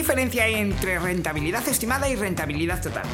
Diferencia hay entre rentabilidad estimada y rentabilidad total?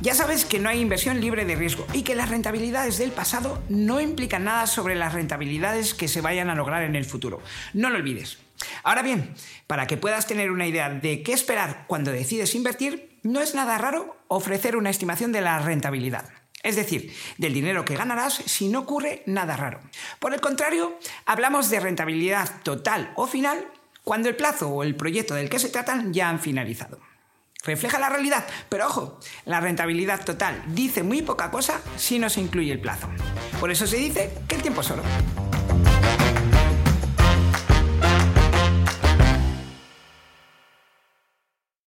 Ya sabes que no hay inversión libre de riesgo y que las rentabilidades del pasado no implican nada sobre las rentabilidades que se vayan a lograr en el futuro. No lo olvides. Ahora bien, para que puedas tener una idea de qué esperar cuando decides invertir, no es nada raro ofrecer una estimación de la rentabilidad. Es decir, del dinero que ganarás si no ocurre nada raro. Por el contrario, hablamos de rentabilidad total o final cuando el plazo o el proyecto del que se tratan ya han finalizado. Refleja la realidad, pero ojo, la rentabilidad total dice muy poca cosa si no se incluye el plazo. Por eso se dice que el tiempo es oro.